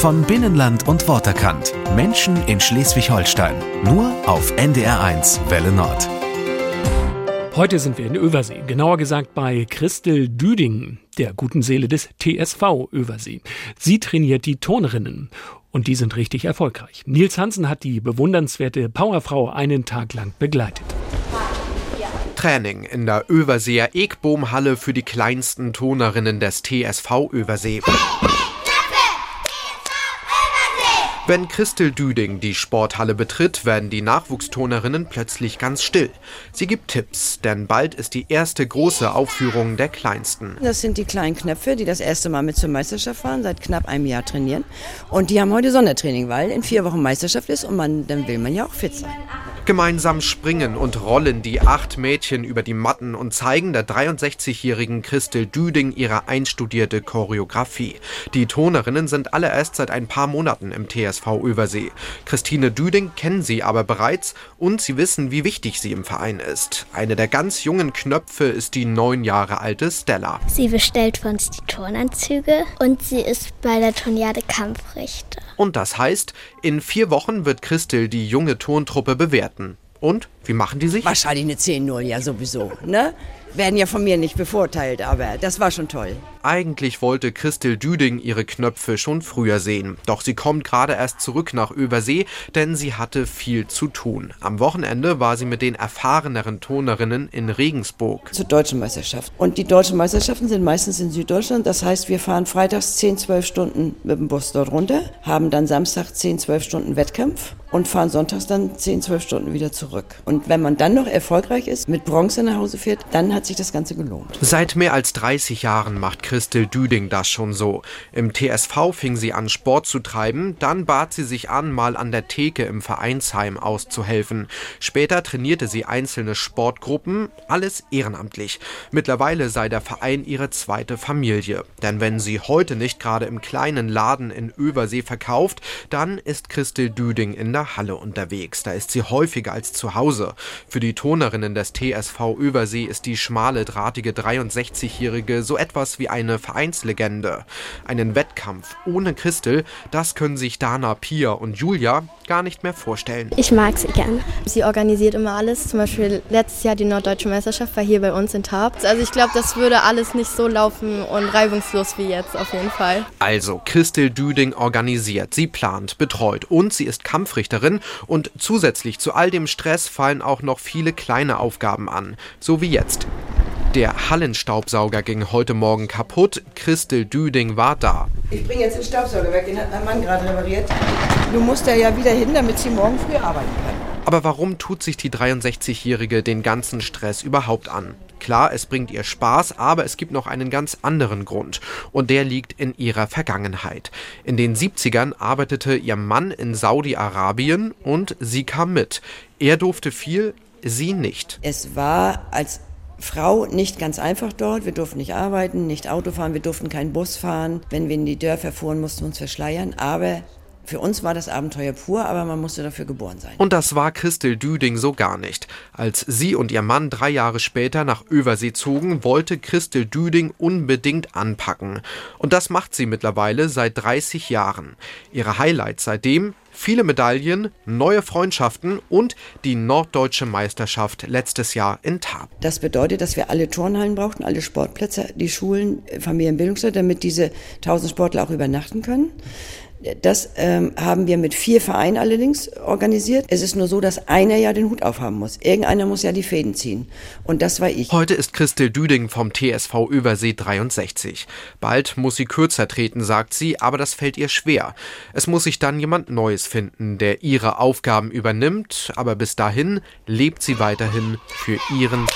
Von Binnenland und Worterkant. Menschen in Schleswig-Holstein. Nur auf NDR1 Welle Nord. Heute sind wir in Översee, genauer gesagt bei Christel Düding, der guten Seele des TSV Översee. Sie trainiert die Turnerinnen und die sind richtig erfolgreich. Nils Hansen hat die bewundernswerte Powerfrau einen Tag lang begleitet. Training in der Överseer Ekbohm-Halle für die kleinsten Turnerinnen des TSV Översee. Wenn Christel Düding die Sporthalle betritt, werden die Nachwuchsturnerinnen plötzlich ganz still. Sie gibt Tipps, denn bald ist die erste große Aufführung der Kleinsten. Das sind die kleinen Knöpfe, die das erste Mal mit zur Meisterschaft fahren, seit knapp einem Jahr trainieren. Und die haben heute Sondertraining, weil in vier Wochen Meisterschaft ist und man, dann will man ja auch fit sein. Gemeinsam springen und rollen die acht Mädchen über die Matten und zeigen der 63-jährigen Christel Düding ihre einstudierte Choreografie. Die Tonerinnen sind alle erst seit ein paar Monaten im TSV Übersee. Christine Düding kennen sie aber bereits und sie wissen, wie wichtig sie im Verein ist. Eine der ganz jungen Knöpfe ist die neun Jahre alte Stella. Sie bestellt für uns die Turnanzüge und sie ist bei der Turniade Kampfrichter. Und das heißt, in vier Wochen wird Christel die junge Turntruppe bewerten. Und wie machen die sich? Wahrscheinlich eine 10-0, ja sowieso, ne? Werden ja von mir nicht bevorteilt, aber das war schon toll. Eigentlich wollte Christel Düding ihre Knöpfe schon früher sehen. Doch sie kommt gerade erst zurück nach Übersee, denn sie hatte viel zu tun. Am Wochenende war sie mit den erfahreneren Turnerinnen in Regensburg. Zur deutschen Meisterschaft. Und die deutschen Meisterschaften sind meistens in Süddeutschland. Das heißt, wir fahren freitags 10, 12 Stunden mit dem Bus dort runter, haben dann Samstag 10, 12 Stunden Wettkampf und fahren sonntags dann 10, 12 Stunden wieder zurück. Und wenn man dann noch erfolgreich ist, mit Bronze nach Hause fährt, dann hat sich das Ganze gelohnt. Seit mehr als 30 Jahren macht Christel Düding das schon so. Im TSV fing sie an, Sport zu treiben, dann bat sie sich an, mal an der Theke im Vereinsheim auszuhelfen. Später trainierte sie einzelne Sportgruppen, alles ehrenamtlich. Mittlerweile sei der Verein ihre zweite Familie. Denn wenn sie heute nicht gerade im kleinen Laden in Översee verkauft, dann ist Christel Düding in der Halle unterwegs. Da ist sie häufiger als zu Hause. Für die Tonerinnen des TSV Översee ist die schmale, drahtige 63-Jährige so etwas wie eine Vereinslegende. Einen Wettkampf ohne Christel, das können sich Dana, Pia und Julia gar nicht mehr vorstellen. Ich mag sie gern. Sie organisiert immer alles. Zum Beispiel letztes Jahr die Norddeutsche Meisterschaft war hier bei uns in Tarp. Also ich glaube, das würde alles nicht so laufen und reibungslos wie jetzt auf jeden Fall. Also, Christel Düding organisiert, sie plant, betreut und sie ist Kampfrichterin und zusätzlich zu all dem Stress fallen auch noch viele kleine Aufgaben an, so wie jetzt. Der Hallenstaubsauger ging heute Morgen kaputt. Christel Düding war da. Ich bringe jetzt den Staubsauger weg, den hat mein Mann gerade repariert. Du musst da ja wieder hin, damit sie morgen früh arbeiten kann. Aber warum tut sich die 63-Jährige den ganzen Stress überhaupt an? Klar, es bringt ihr Spaß, aber es gibt noch einen ganz anderen Grund. Und der liegt in ihrer Vergangenheit. In den 70ern arbeitete ihr Mann in Saudi-Arabien und sie kam mit. Er durfte viel, sie nicht. Es war als Frau nicht ganz einfach dort. Wir durften nicht arbeiten, nicht Auto fahren, wir durften keinen Bus fahren. Wenn wir in die Dörfer fuhren, mussten wir uns verschleiern. Aber für uns war das Abenteuer pur, aber man musste dafür geboren sein. Und das war Christel Düding so gar nicht. Als sie und ihr Mann drei Jahre später nach Översee zogen, wollte Christel Düding unbedingt anpacken. Und das macht sie mittlerweile seit 30 Jahren. Ihre Highlights seitdem viele Medaillen, neue Freundschaften und die Norddeutsche Meisterschaft letztes Jahr in Tab. Das bedeutet, dass wir alle Turnhallen brauchten, alle Sportplätze, die Schulen, Familienbildungsstätten, damit diese 1000 Sportler auch übernachten können. Das ähm, haben wir mit vier Vereinen allerdings organisiert. Es ist nur so, dass einer ja den Hut aufhaben muss. Irgendeiner muss ja die Fäden ziehen. Und das war ich. Heute ist Christel Düding vom TSV Übersee 63. Bald muss sie kürzer treten, sagt sie, aber das fällt ihr schwer. Es muss sich dann jemand Neues finden, der ihre Aufgaben übernimmt, aber bis dahin lebt sie weiterhin für ihren